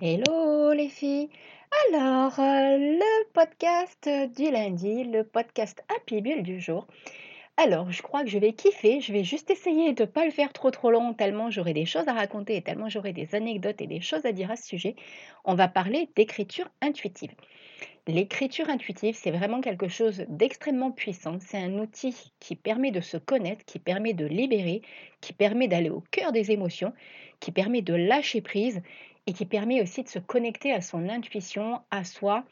Hello les filles. Alors, euh, le podcast du lundi, le podcast Happy Bull du jour. Alors, je crois que je vais kiffer. Je vais juste essayer de ne pas le faire trop trop long, tellement j'aurai des choses à raconter et tellement j'aurai des anecdotes et des choses à dire à ce sujet. On va parler d'écriture intuitive. L'écriture intuitive, c'est vraiment quelque chose d'extrêmement puissant. C'est un outil qui permet de se connaître, qui permet de libérer, qui permet d'aller au cœur des émotions, qui permet de lâcher prise et qui permet aussi de se connecter à son intuition, à soi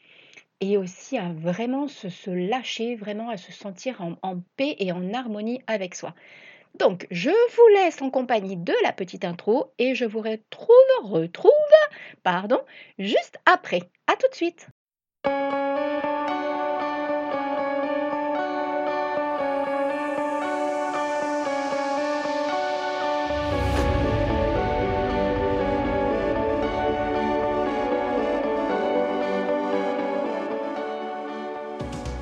et aussi à vraiment se, lâcher, vraiment à se sentir en, paix et en harmonie avec soi. Donc, je vous laisse en compagnie de la petite intro et je vous retrouve, retrouve, pardon, juste après. À tout de suite.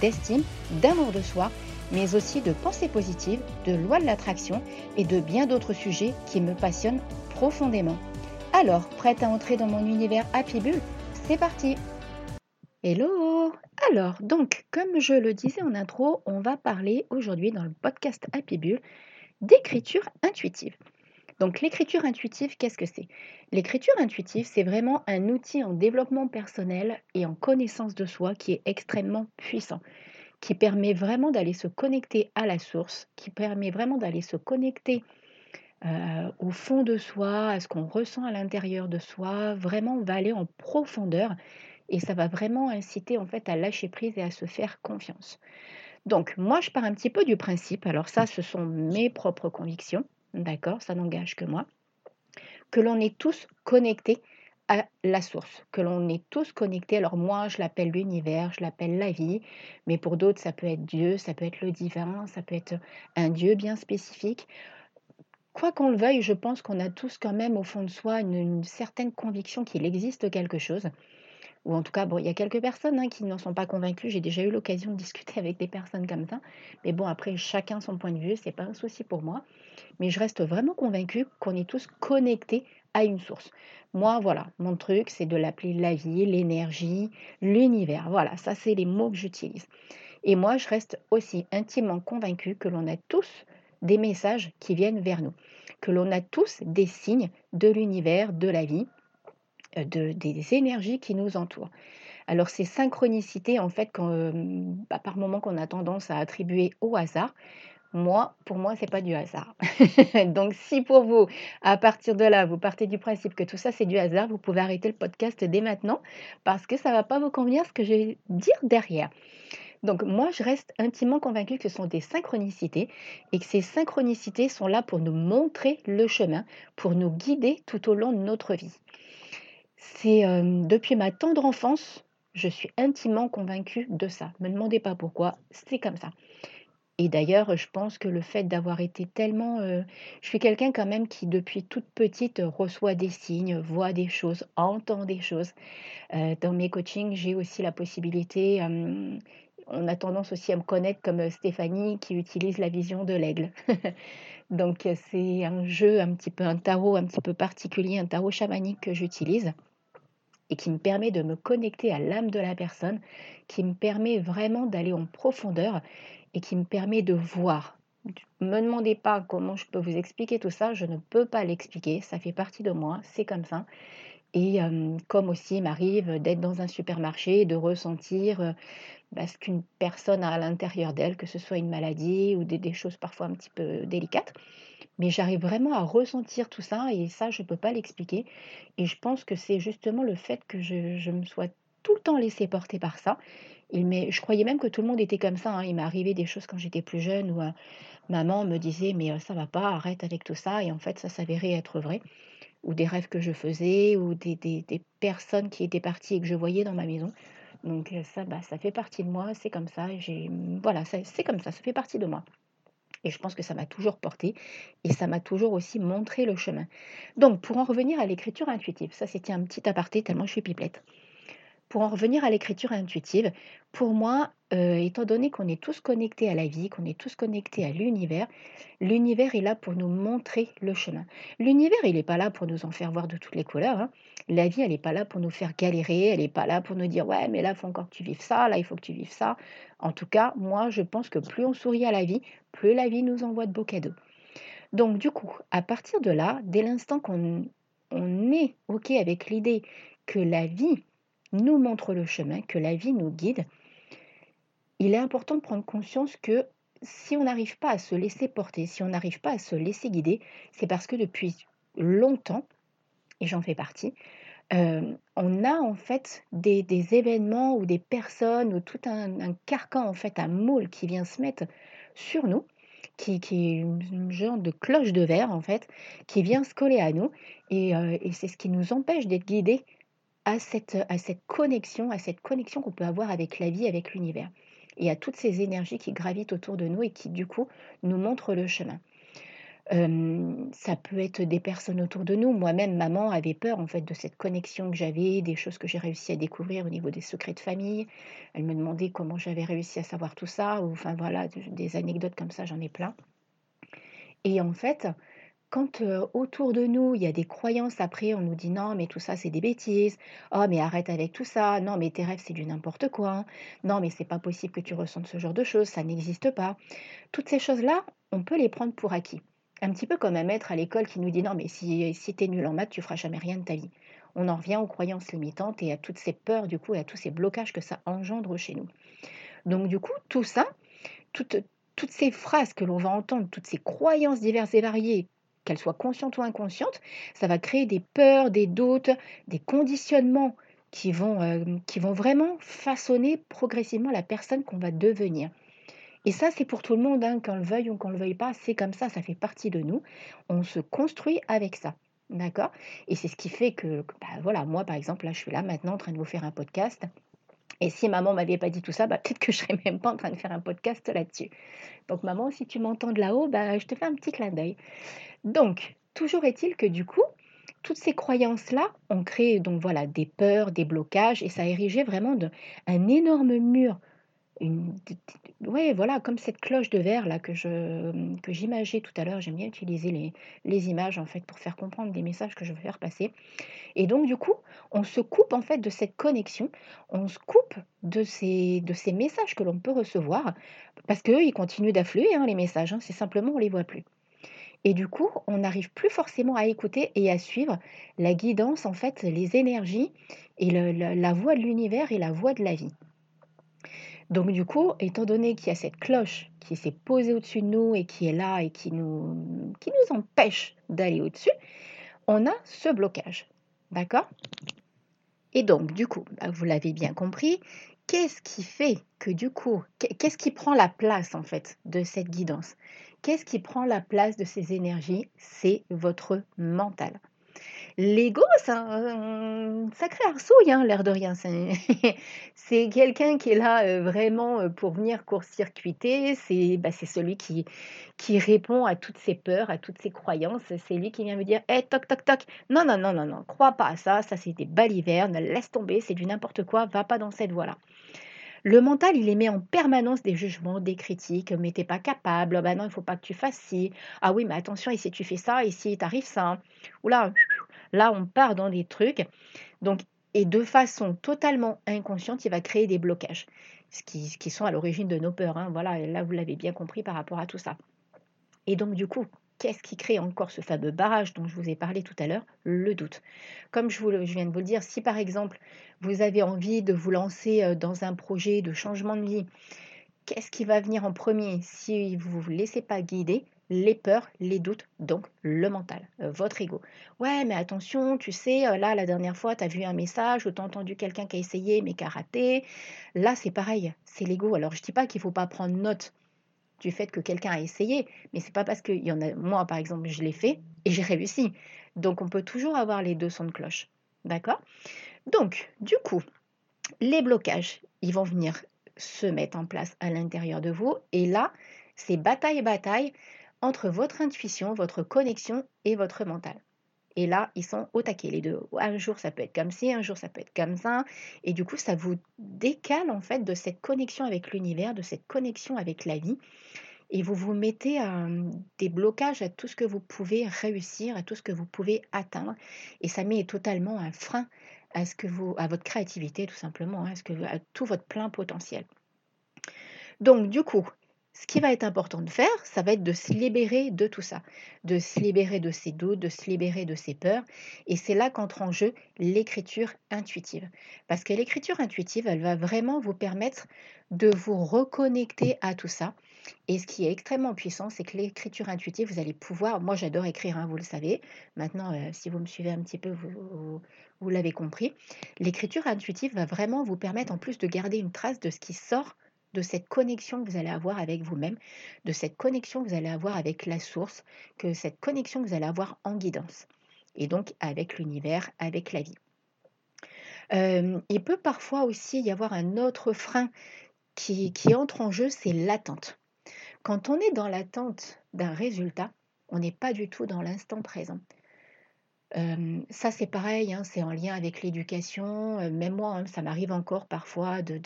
d'estime, d'amour de soi, mais aussi de pensée positive, de loi de l'attraction et de bien d'autres sujets qui me passionnent profondément. Alors, prête à entrer dans mon univers Happy Bull C'est parti Hello Alors, donc, comme je le disais en intro, on va parler aujourd'hui dans le podcast Happy Bull d'écriture intuitive. Donc l'écriture intuitive, qu'est-ce que c'est? L'écriture intuitive, c'est vraiment un outil en développement personnel et en connaissance de soi qui est extrêmement puissant, qui permet vraiment d'aller se connecter à la source, qui permet vraiment d'aller se connecter euh, au fond de soi, à ce qu'on ressent à l'intérieur de soi. Vraiment, on va aller en profondeur et ça va vraiment inciter en fait à lâcher prise et à se faire confiance. Donc moi, je pars un petit peu du principe, alors ça, ce sont mes propres convictions, d'accord, ça n'engage que moi, que l'on est tous connectés à la source, que l'on est tous connectés. Alors moi, je l'appelle l'univers, je l'appelle la vie, mais pour d'autres, ça peut être Dieu, ça peut être le divin, ça peut être un Dieu bien spécifique. Quoi qu'on le veuille, je pense qu'on a tous quand même au fond de soi une certaine conviction qu'il existe quelque chose ou en tout cas, il y a quelques personnes hein, qui n'en sont pas convaincues. J'ai déjà eu l'occasion de discuter avec des personnes comme ça. Mais bon, après, chacun son point de vue, c'est pas un souci pour moi. Mais je reste vraiment convaincue qu'on est tous connectés à une source. Moi, voilà, mon truc, c'est de l'appeler la vie, l'énergie, l'univers. Voilà, ça, c'est les mots que j'utilise. Et moi, je reste aussi intimement convaincue que l'on a tous des messages qui viennent vers nous, que l'on a tous des signes de l'univers, de la vie, de, des énergies qui nous entourent. Alors ces synchronicités, en fait, euh, bah, par moment qu'on a tendance à attribuer au hasard, moi, pour moi, c'est pas du hasard. Donc, si pour vous, à partir de là, vous partez du principe que tout ça c'est du hasard, vous pouvez arrêter le podcast dès maintenant parce que ça va pas vous convenir ce que je vais dire derrière. Donc, moi, je reste intimement convaincue que ce sont des synchronicités et que ces synchronicités sont là pour nous montrer le chemin, pour nous guider tout au long de notre vie. C'est depuis ma tendre enfance, je suis intimement convaincue de ça. Ne me demandez pas pourquoi, c'est comme ça. Et d'ailleurs, je pense que le fait d'avoir été tellement... je suis quelqu'un quand même qui, depuis toute petite, reçoit des signes, voit des choses, entend des choses. dans mes coachings, j'ai aussi la possibilité... on a tendance aussi à me connaître comme Stéphanie qui utilise la vision de l'aigle. Donc c'est un jeu un petit peu, un tarot un petit peu particulier, un tarot chamanique que j'utilise et qui me permet de me connecter à l'âme de la personne, qui me permet vraiment d'aller en profondeur et qui me permet de voir. Ne me demandez pas comment je peux vous expliquer tout ça, je ne peux pas l'expliquer, ça fait partie de moi, c'est comme ça. Et comme aussi il m'arrive d'être dans un supermarché et de ressentir bah, ce qu'une personne a à l'intérieur d'elle, que ce soit une maladie ou des, choses parfois un petit peu délicates. Mais j'arrive vraiment à ressentir tout ça et ça, je ne peux pas l'expliquer. Et je pense que c'est justement le fait que je, me sois tout le temps laissée porter par ça. Je croyais même que tout le monde était comme ça. Hein. Il m'est arrivé des choses quand j'étais plus jeune où maman me disait mais ça va pas, arrête avec tout ça. Et en fait, ça s'avérait être vrai. Ou des rêves que je faisais, ou des, des, personnes qui étaient parties et que je voyais dans ma maison. Donc ça, bah, ça fait partie de moi, c'est comme ça, j'ai, voilà, c'est comme ça, ça fait partie de moi. Et je pense que ça m'a toujours porté et ça m'a toujours aussi montré le chemin. Donc, pour en revenir à l'écriture intuitive, ça c'était un petit aparté tellement je suis pipelette. Pour en revenir à l'écriture intuitive, pour moi, euh, étant donné qu'on est tous connectés à la vie, qu'on est tous connectés à l'univers, l'univers est là pour nous montrer le chemin. L'univers, il n'est pas là pour nous en faire voir de toutes les couleurs. Hein. La vie, elle n'est pas là pour nous faire galérer, elle n'est pas là pour nous dire ouais, mais là, il faut encore que tu vives ça, là, il faut que tu vives ça. En tout cas, moi, je pense que plus on sourit à la vie, plus la vie nous envoie de beaux cadeaux. Donc, du coup, à partir de là, dès l'instant qu'on on est OK avec l'idée que la vie nous montre le chemin, que la vie nous guide, il est important de prendre conscience que si on n'arrive pas à se laisser porter, si on n'arrive pas à se laisser guider, c'est parce que depuis longtemps, et j'en fais partie, euh, on a en fait des, événements ou des personnes ou tout un, carcan, en fait, un moule qui vient se mettre sur nous, qui, est une, genre de cloche de verre, en fait, qui vient se coller à nous. Et, euh, et c'est ce qui nous empêche d'être guidés à cette, à cette connexion, à cette connexion qu'on peut avoir avec la vie, avec l'univers. Et à toutes ces énergies qui gravitent autour de nous et qui, du coup, nous montrent le chemin. ça peut être des personnes autour de nous. Moi-même, maman avait peur en fait de cette connexion que j'avais, des choses que j'ai réussi à découvrir au niveau des secrets de famille. Elle me demandait comment j'avais réussi à savoir tout ça. Ou enfin voilà, des anecdotes comme ça, j'en ai plein. Et en fait, quand autour de nous, il y a des croyances, après, on nous dit non, mais tout ça, c'est des bêtises. Oh, mais arrête avec tout ça. Non, mais tes rêves, c'est du n'importe quoi. Non, mais c'est pas possible que tu ressentes ce genre de choses. Ça n'existe pas. Toutes ces choses-là, on peut les prendre pour acquis. Un petit peu comme un maître à l'école qui nous dit non, mais si, si tu es nul en maths, tu feras jamais rien de ta vie. On en revient aux croyances limitantes et à toutes ces peurs, du coup, et à tous ces blocages que ça engendre chez nous. Donc, du coup, tout ça, toutes, toutes ces phrases que l'on va entendre, toutes ces croyances diverses et variées qu'elle soit consciente ou inconsciente, ça va créer des peurs, des doutes, des conditionnements qui vont, euh, qui vont vraiment façonner progressivement la personne qu'on va devenir. Et ça, c'est pour tout le monde, hein, qu'on le veuille ou qu'on ne le veuille pas, c'est comme ça, ça fait partie de nous. On se construit avec ça. D'accord? Et c'est ce qui fait que, bah, voilà, moi par exemple, là je suis là maintenant en train de vous faire un podcast. Et si maman m'avait pas dit tout ça, bah, peut-être que je serais même pas en train de faire un podcast là-dessus. Donc maman, si tu m'entends de là-haut, bah, je te fais un petit clin d'œil. Donc, toujours est-il que du coup, toutes ces croyances-là ont créé donc voilà des peurs, des blocages, et ça a érigé vraiment un énorme mur ouais, voilà, comme cette cloche de verre là que je tout à l'heure. J'aime bien utiliser les, images en fait pour faire comprendre des messages que je veux faire passer. Et donc du coup, on se coupe en fait de cette connexion, on se coupe de ces messages que l'on peut recevoir parce que ils continuent d'affluer hein, les messages. Hein, c'est simplement on les voit plus. Et du coup, on n'arrive plus forcément à écouter et à suivre la guidance, en fait, les énergies et la voix de l'univers et la voix de la vie. Donc du coup, étant donné qu'il y a cette cloche qui s'est posée au-dessus de nous et qui est là et qui nous, qui nous empêche d'aller au-dessus, on a ce blocage. D'accord? Et donc, du coup, bah, vous l'avez bien compris, qu'est-ce qui fait que du coup, qu'est-ce qui prend la place en fait de cette guidance? Qu'est-ce qui prend la place de ces énergies? C'est votre mental. L'ego, c'est un sacré arsouille, hein, l'air de rien. C'est quelqu'un qui est là euh, vraiment euh, pour venir court-circuiter. C'est bah, celui qui, qui répond à toutes ses peurs, à toutes ses croyances. C'est lui qui vient me dire Hé, toc, toc, toc. Non, non, non, non, non, crois pas à ça. Ça, c'est des balivernes. Laisse tomber, c'est du n'importe quoi. Va pas dans cette voie-là. Le mental, il émet en permanence des jugements, des critiques, mais t'es pas capable, bah non, il faut pas que tu fasses ci. Ah oui, mais attention, ici tu fais ça, ici t'arrives ça. Oula, là on part dans des trucs. Donc, et de façon totalement inconsciente, il va créer des blocages, ce qui, qui sont à l'origine de nos peurs. Hein. Voilà, là vous l'avez bien compris par rapport à tout ça. Et donc du coup, qu'est-ce qui crée encore ce fameux barrage dont je vous ai parlé tout à l'heure? Le doute. Comme je, viens de vous le dire, si par exemple vous avez envie de vous lancer euh, dans un projet de changement de vie, qu'est-ce qui va venir en premier? Si vous ne vous laissez pas guider les peurs, les doutes, donc le mental, euh, votre ego. Ouais, mais attention, tu sais, euh, là, la dernière fois, tu as vu un message ou tu as entendu quelqu'un qui a essayé mais qui a raté. Là, c'est pareil, c'est l'ego. Alors, je ne dis pas qu'il ne faut pas prendre note du fait que quelqu'un a essayé, mais c'est pas parce a moi par exemple je l'ai fait et j'ai réussi. Donc on peut toujours avoir les deux sons de cloche. D'accord? Donc, du coup, les blocages, ils vont venir se mettre en place à l'intérieur de vous. Et là, c'est bataille bataille entre votre intuition, votre connexion et votre mental. Et là, ils sont au taquet, les deux. Un jour, ça peut être comme ci, un jour, ça peut être comme ça. Et du coup, ça vous décale, en fait, de cette connexion avec l'univers, de cette connexion avec la vie. Et vous vous mettez des blocages à tout ce que vous pouvez réussir, à tout ce que vous pouvez atteindre. Et ça met totalement un frein à, ce que vous, à votre créativité, tout simplement, hein, à, à tout votre plein potentiel. Donc, du coup, ce qui va être important de faire, ça va être de se libérer de tout ça, de se libérer de ses doutes, de se libérer de ses peurs. Et c'est là qu'entre en jeu l'écriture intuitive. Parce que l'écriture intuitive, elle va vraiment vous permettre de vous reconnecter à tout ça. Et ce qui est extrêmement puissant, c'est que l'écriture intuitive, vous allez pouvoir, moi j'adore écrire, hein, vous le savez, maintenant euh, si vous me suivez un petit peu, vous, vous l'avez compris, l'écriture intuitive va vraiment vous permettre en plus de garder une trace de ce qui sort de cette connexion que vous allez avoir avec vous-même, de cette connexion que vous allez avoir avec la source, que cette connexion que vous allez avoir en guidance, et donc avec l'univers, avec la vie. Euh, il peut parfois aussi y avoir un autre frein qui, qui entre en jeu, c'est l'attente. Quand on est dans l'attente d'un résultat, on n'est pas du tout dans l'instant présent ça, c'est pareil, hein, c'est en lien avec l'éducation. même moi, hein, ça m'arrive encore parfois de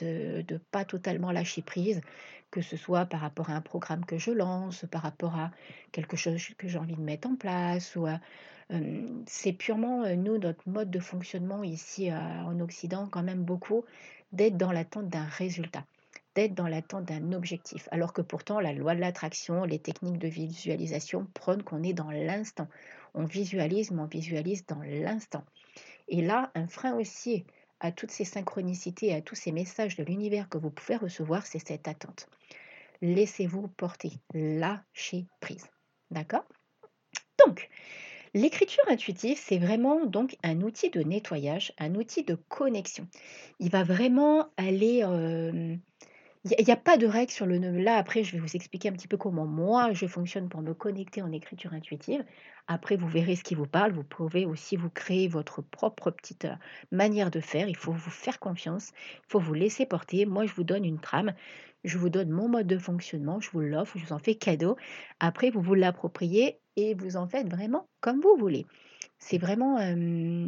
ne pas totalement lâcher prise, que ce soit par rapport à un programme que je lance, par rapport à quelque chose que j'ai envie de mettre en place. Ou c'est purement, nous, notre mode de fonctionnement ici en Occident, quand même beaucoup, d'être dans l'attente d'un résultat d'être dans l'attente d'un objectif. Alors que pourtant, la loi de l'attraction, les techniques de visualisation prônent qu'on est dans l'instant on visualise, mais on visualise dans l'instant. Et là, un frein aussi à toutes ces synchronicités, à tous ces messages de l'univers que vous pouvez recevoir, c'est cette attente. Laissez-vous porter, lâchez prise. D'accord? Donc, l'écriture intuitive, c'est vraiment donc un outil de nettoyage, un outil de connexion. Il va vraiment aller euh, il n'y a, pas de règle sur le Là, après, je vais vous expliquer un petit peu comment moi je fonctionne pour me connecter en écriture intuitive. Après, vous verrez ce qui vous parle. Vous pouvez aussi vous créer votre propre petite euh, manière de faire. Il faut vous faire confiance. Il faut vous laisser porter. Moi, je vous donne une trame. Je vous donne mon mode de fonctionnement. Je vous l'offre. Je vous en fais cadeau. Après, vous vous l'appropriez et vous en faites vraiment comme vous voulez. C'est vraiment... Euh,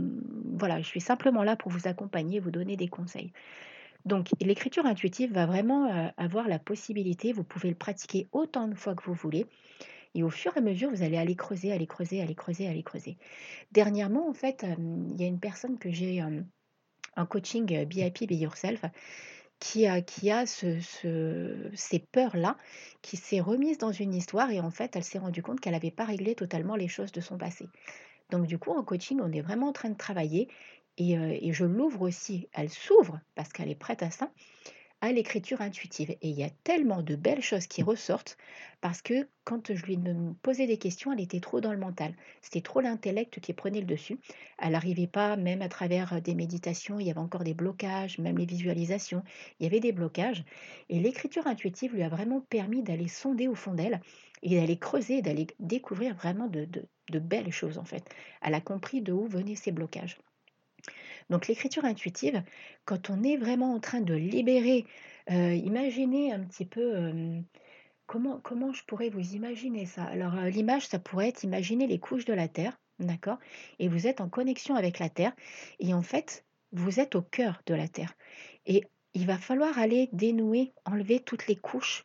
voilà, je suis simplement là pour vous accompagner, vous donner des conseils. Donc, l'écriture intuitive va vraiment euh, avoir la possibilité, vous pouvez le pratiquer autant de fois que vous voulez. Et au fur et à mesure, vous allez aller creuser, aller creuser, aller creuser, aller creuser. Dernièrement, en fait, euh, il y a une personne que j'ai euh, en coaching BIP Be Yourself qui a, qui a ce, ces peurs-là, qui s'est remise dans une histoire et en fait, elle s'est rendue compte qu'elle n'avait pas réglé totalement les choses de son passé. Donc du coup, en coaching, on est vraiment en train de travailler et, je l'ouvre aussi, elle s'ouvre parce qu'elle est prête à ça, à l'écriture intuitive. Et il y a tellement de belles choses qui ressortent parce que quand je lui posais des questions, elle était trop dans le mental. C'était trop l'intellect qui prenait le dessus. Elle n'arrivait pas, même à travers des méditations, il y avait encore des blocages, même les visualisations, il y avait des blocages. Et l'écriture intuitive lui a vraiment permis d'aller sonder au fond d'elle et d'aller creuser, d'aller découvrir vraiment de, de belles choses en fait. Elle a compris de où venaient ces blocages. Donc l'écriture intuitive, quand on est vraiment en train de libérer, euh, imaginez un petit peu comment, je pourrais vous imaginer ça? Alors euh, l'image, ça pourrait être imaginer les couches de la Terre, d'accord? Et vous êtes en connexion avec la Terre, et en fait, vous êtes au cœur de la Terre. Et il va falloir aller dénouer, enlever toutes les couches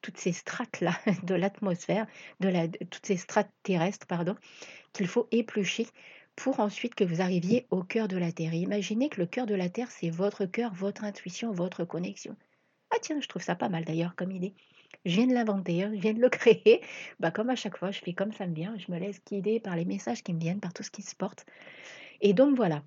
toutes ces, strates-là de l'atmosphère, de, la, toutes ces strates terrestres, pardon, qu'il faut éplucher pour ensuite que vous arriviez au cœur de la Terre. imaginez que le cœur de la Terre, c'est votre cœur, votre intuition, votre connexion. Ah tiens, je trouve ça pas mal d'ailleurs comme idée. Je viens de l'inventer, hein, je viens de le créer. Bah, comme à chaque fois, je fais comme ça me vient, je me laisse guider par les messages qui me viennent, par tout ce qui se porte. Et donc voilà.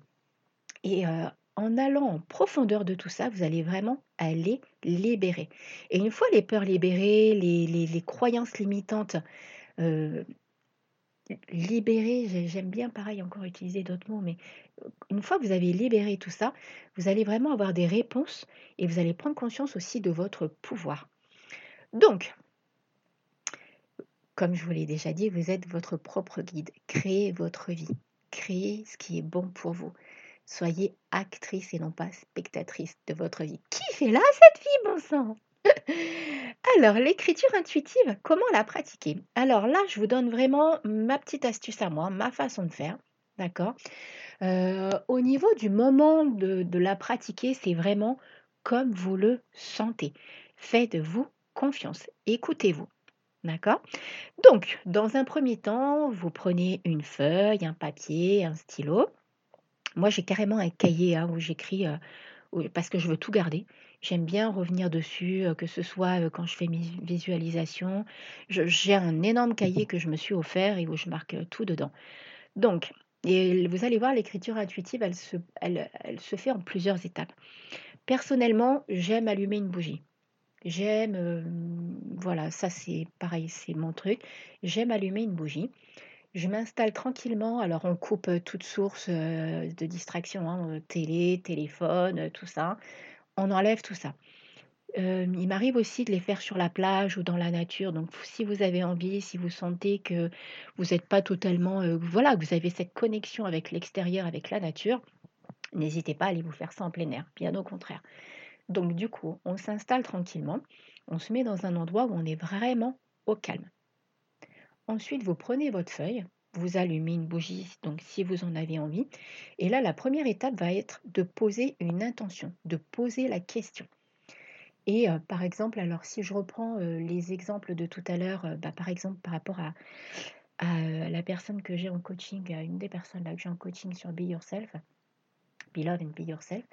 Et euh, en allant en profondeur de tout ça, vous allez vraiment aller libérer. Et une fois les peurs libérées, les, croyances limitantes euh, libérer, j'aime bien pareil encore utiliser d'autres mots, mais une fois que vous avez libéré tout ça, vous allez vraiment avoir des réponses et vous allez prendre conscience aussi de votre pouvoir. Donc, Comme je vous l'ai déjà dit, vous êtes votre propre guide. Créez votre vie. Créez ce qui est bon pour vous. Soyez actrice et non pas spectatrice de votre vie. Qui fait là cette vie, bon sang? Alors, l'écriture intuitive, comment la pratiquer? Alors là, je vous donne vraiment ma petite astuce à moi, ma façon de faire. D'accord? Euh, Au niveau du moment de, la pratiquer, c'est vraiment comme vous le sentez. Faites-vous confiance. Écoutez-vous. D'accord? Donc, dans un premier temps, vous prenez une feuille, un papier, un stylo. Moi, j'ai carrément un cahier hein, où j'écris euh, parce que je veux tout garder. J'aime bien revenir dessus, que ce soit quand je fais mes visualisations. J'ai un énorme cahier que je me suis offert et où je marque tout dedans. Donc, vous allez voir, l'écriture intuitive, elle se, elle se fait en plusieurs étapes. Personnellement, j'aime allumer une bougie. J'aime, voilà, ça c'est pareil, c'est mon truc. J'aime allumer une bougie. Je m'installe tranquillement. Alors, on coupe toute source de distraction, hein, télé, téléphone, tout ça. On enlève tout ça. il m'arrive aussi de les faire sur la plage ou dans la nature. Donc, si vous avez envie, si vous sentez que vous n'êtes pas totalement, voilà, que vous avez cette connexion avec l'extérieur, avec la nature, n'hésitez pas à aller vous faire ça en plein air. Bien au contraire. Donc du coup, on s'installe tranquillement, on se met dans un endroit où on est vraiment au calme. Ensuite, vous prenez votre feuille, vous allumez une bougie, donc si vous en avez envie. Et là, la première étape va être de poser une intention, de poser la question. Et euh, par exemple, alors si je reprends euh, les exemples de tout à l'heure, euh, bah, par exemple par rapport à, la personne que j'ai en coaching, une des personnes là que j'ai en coaching sur Be Yourself, Be Love and Be Yourself,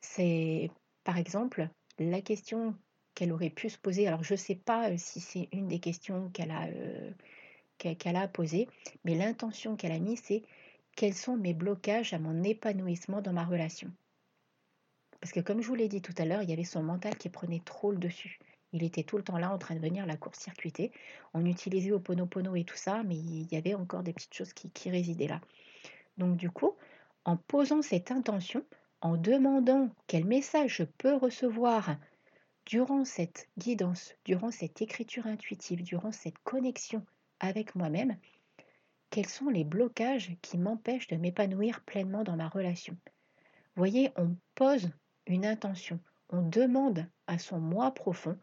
c'est par exemple, la question qu'elle aurait pu se poser, alors je ne sais pas si c'est une des questions qu'elle a, qu'elle a posées, mais l'intention qu'elle a mise, c'est quels sont mes blocages à mon épanouissement dans ma relation Parce que comme je vous l'ai dit tout à l'heure, il y avait son mental qui prenait trop le dessus. Il était tout le temps là en train de venir la court-circuiter. On utilisait Oponopono et tout ça, mais il y avait encore des petites choses qui résidaient là. Donc du coup, en posant cette intention, en demandant quel message je peux recevoir durant cette guidance, durant cette écriture intuitive, durant cette connexion avec moi-même, quels sont les blocages qui m'empêchent de m'épanouir pleinement dans ma relation? Voyez, on pose une intention, on demande à son moi profond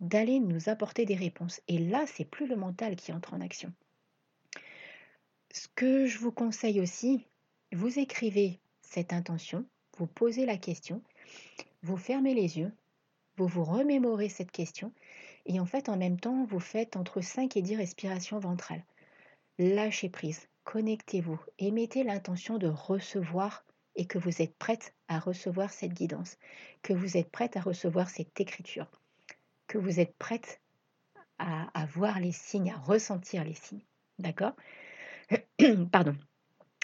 d'aller nous apporter des réponses. Et là, c'est plus le mental qui entre en action. Ce que je vous conseille aussi, vous écrivez cette intention, vous posez la question, vous fermez les yeux, vous vous remémorez cette question et en fait en même temps vous faites entre 5 et 10 respirations ventrales. Lâchez prise, connectez-vous et mettez l'intention de recevoir et que vous êtes prête à recevoir cette guidance, que vous êtes prête à recevoir cette écriture, que vous êtes prête à, à voir les signes, à ressentir les signes. D'accord? Pardon.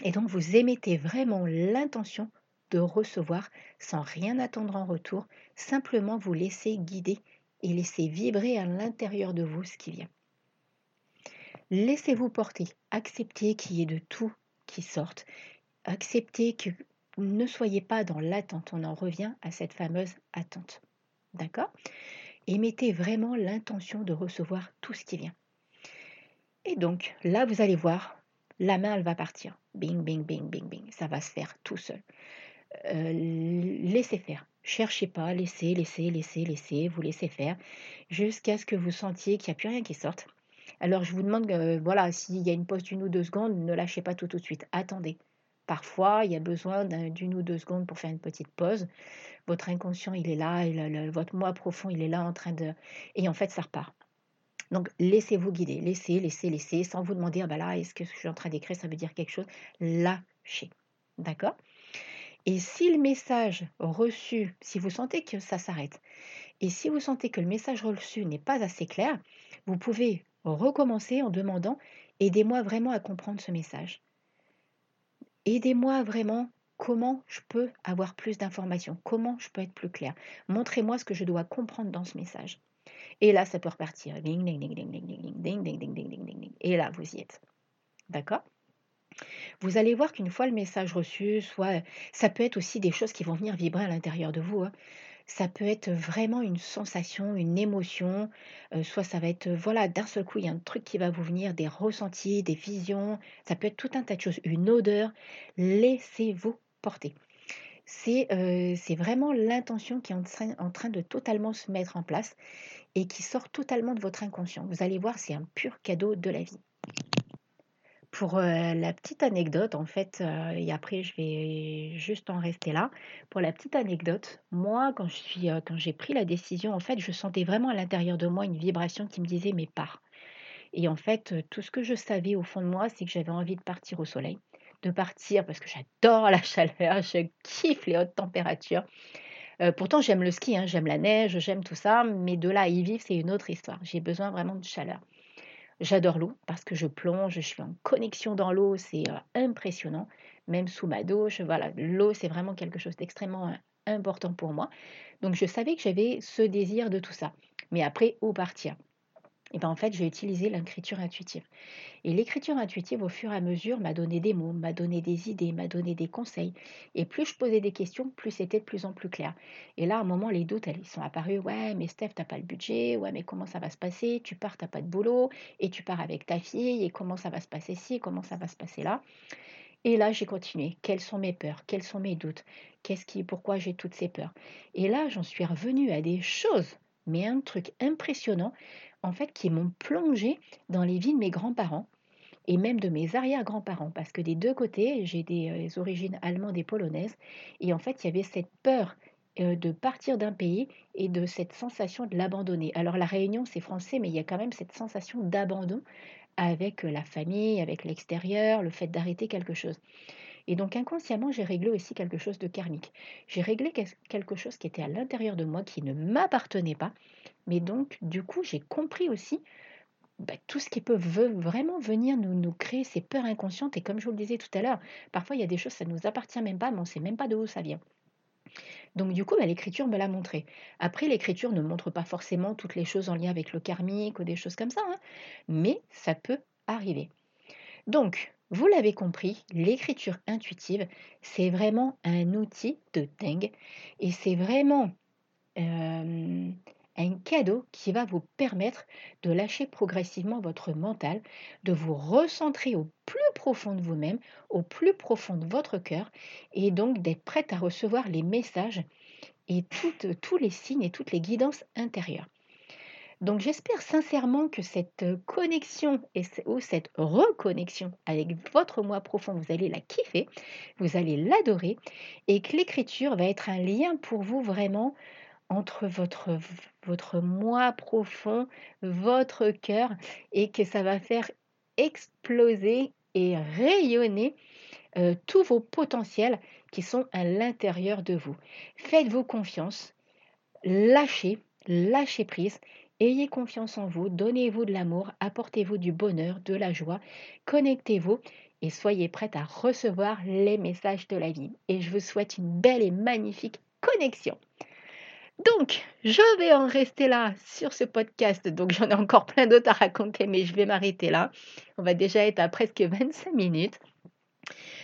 Et donc vous émettez vraiment l'intention de recevoir sans rien attendre en retour, simplement vous laisser guider et laisser vibrer à l'intérieur de vous ce qui vient. Laissez-vous porter, acceptez qu'il y ait de tout qui sorte, acceptez que ne soyez pas dans l'attente, on en revient à cette fameuse attente. D'accord? Et mettez vraiment l'intention de recevoir tout ce qui vient. Et donc là, vous allez voir, la main, elle va partir. Bing, bing, bing, bing, bing. Ça va se faire tout seul. Euh, laissez faire. Cherchez pas, laissez, laissez, laissez, laissez, vous laissez faire, jusqu'à ce que vous sentiez qu'il n'y a plus rien qui sorte. Alors je vous demande, euh, voilà, s'il y a une pause d'une ou deux secondes, ne lâchez pas tout tout de suite. Attendez. Parfois, il y a besoin d'une ou deux secondes pour faire une petite pause. Votre inconscient, il est là, votre moi profond, il est là en train de... Et en fait, ça repart. Donc, laissez-vous guider. Laissez, laissez, laissez, sans vous demander, ah bah là, est-ce que je suis en train d'écrire, ça veut dire quelque chose? Lâchez. D'accord? Et si le message reçu, si vous sentez que ça s'arrête, et si vous sentez que le message reçu n'est pas assez clair, vous pouvez recommencer en demandant aidez-moi vraiment à comprendre ce message. Aidez-moi vraiment comment je peux avoir plus d'informations, comment je peux être plus clair. Montrez-moi ce que je dois comprendre dans ce message. Et là, ça peut repartir. Et là, vous y êtes. D'accord vous allez voir qu'une fois le message reçu, soit ça peut être aussi des choses qui vont venir vibrer à l'intérieur de vous. Hein. Ça peut être vraiment une sensation, une émotion, heu, soit ça va être, heu, voilà, d'un seul coup, il y a un truc qui va vous venir, des ressentis, des visions, ça peut être tout un tas de choses, une odeur. Laissez-vous porter. C'est, vraiment l'intention qui est en train de totalement se mettre en place et qui sort totalement de votre inconscient. Vous allez voir, c'est un pur cadeau de la vie. Pour, heu, la petite anecdote, en fait, heu et après je vais juste en rester là. Pour la petite anecdote, moi, quand je suis, heu, quand j'ai pris la décision, en fait, je sentais vraiment à l'intérieur de moi une vibration qui me disait: «Mais pars» et en fait, tout ce que je savais au fond de moi, c'est que j'avais envie de partir au soleil, de partir parce que j'adore la chaleur, je kiffe les hautes températures. Pourtant j'aime le ski, hein, j'aime la neige, j'aime tout ça, mais de là à y vivre, c'est une autre histoire. J'ai besoin vraiment de chaleur. J'adore l'eau parce que je plonge, je suis en connexion dans l'eau, c'est, heu, impressionnant. Même sous ma douche, voilà, l'eau, c'est vraiment quelque chose d'extrêmement, heu, important pour moi. Donc je savais que j'avais ce désir de tout ça. Mais après, où partir? Et ben, en fait, j'ai utilisé l'écriture intuitive. Et l'écriture intuitive, au fur et à mesure, m'a donné des mots, m'a donné des idées, m'a donné des conseils. Et plus je posais des questions, plus c'était de plus en plus clair. Et là, à un moment, les doutes, ils sont apparus. Ouais, mais Steph, t'as pas le budget. Ouais, mais comment ça va se passer? Tu pars, t'as pas de boulot. Et tu pars avec ta fille. Et comment ça va se passer ci? Comment ça va se passer là? Et là, j'ai continué. Quelles sont mes peurs? Quels sont mes doutes? Qu'est-ce qui, pourquoi j'ai toutes ces peurs? Et là, j'en suis revenue à des choses, mais un truc impressionnant, qui m'ont plongé dans les vies de mes grands-parents et même de mes arrière-grands-parents, parce que des deux côtés, j'ai des euh, origines allemandes et polonaises, et en fait, il y avait cette peur euh, de partir d'un pays et de cette sensation de l'abandonner. Alors la Réunion, c'est français, mais il y a quand même cette sensation d'abandon avec euh, la famille, avec l'extérieur, le fait d'arrêter quelque chose. Et donc inconsciemment, j'ai réglé aussi quelque chose de karmique. J'ai réglé quel- quelque chose qui était à l'intérieur de moi, qui ne m'appartenait pas. Mais donc, du coup, j'ai compris aussi bah, tout ce qui peut vraiment venir nous, nous créer ces peurs inconscientes. Et comme je vous le disais tout à l'heure, parfois il y a des choses, ça ne nous appartient même pas, mais on ne sait même pas d'où ça vient. Donc du coup, bah, l'écriture me l'a montré. Après, l'écriture ne montre pas forcément toutes les choses en lien avec le karmique ou des choses comme ça, hein, mais ça peut arriver. Donc, vous l'avez compris, l'écriture intuitive, c'est vraiment un outil de dingue et c'est vraiment euh, un cadeau qui va vous permettre de lâcher progressivement votre mental, de vous recentrer au plus profond de vous-même, au plus profond de votre cœur et donc d'être prête à recevoir les messages et tous les signes et toutes les guidances intérieures. Donc j'espère sincèrement que cette connexion et ou cette reconnexion avec votre moi profond, vous allez la kiffer, vous allez l'adorer et que l'écriture va être un lien pour vous vraiment entre votre, votre moi profond, votre cœur et que ça va faire exploser et rayonner euh, tous vos potentiels qui sont à l'intérieur de vous. Faites-vous confiance, lâchez, lâchez prise Ayez confiance en vous, donnez-vous de l'amour, apportez-vous du bonheur, de la joie, connectez-vous et soyez prête à recevoir les messages de la vie. Et je vous souhaite une belle et magnifique connexion. Donc, je vais en rester là sur ce podcast. Donc, j'en ai encore plein d'autres à raconter, mais je vais m'arrêter là. On va déjà être à presque 25 minutes.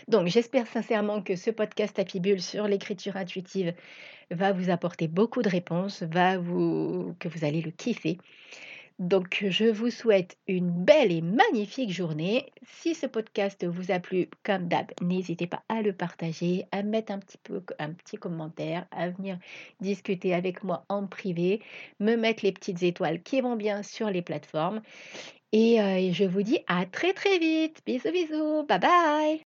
Donc, j'espère sincèrement que ce podcast Happy Bull sur l'écriture intuitive va vous apporter beaucoup de réponses, va vous, que vous allez le kiffer. Donc, je vous souhaite une belle et magnifique journée. Si ce podcast vous a plu, comme d'hab, n'hésitez pas à le partager, à mettre un petit, peu, un petit commentaire, à venir discuter avec moi en privé, me mettre les petites étoiles qui vont bien sur les plateformes. Et euh, je vous dis à très très vite. Bisous bisous. Bye bye.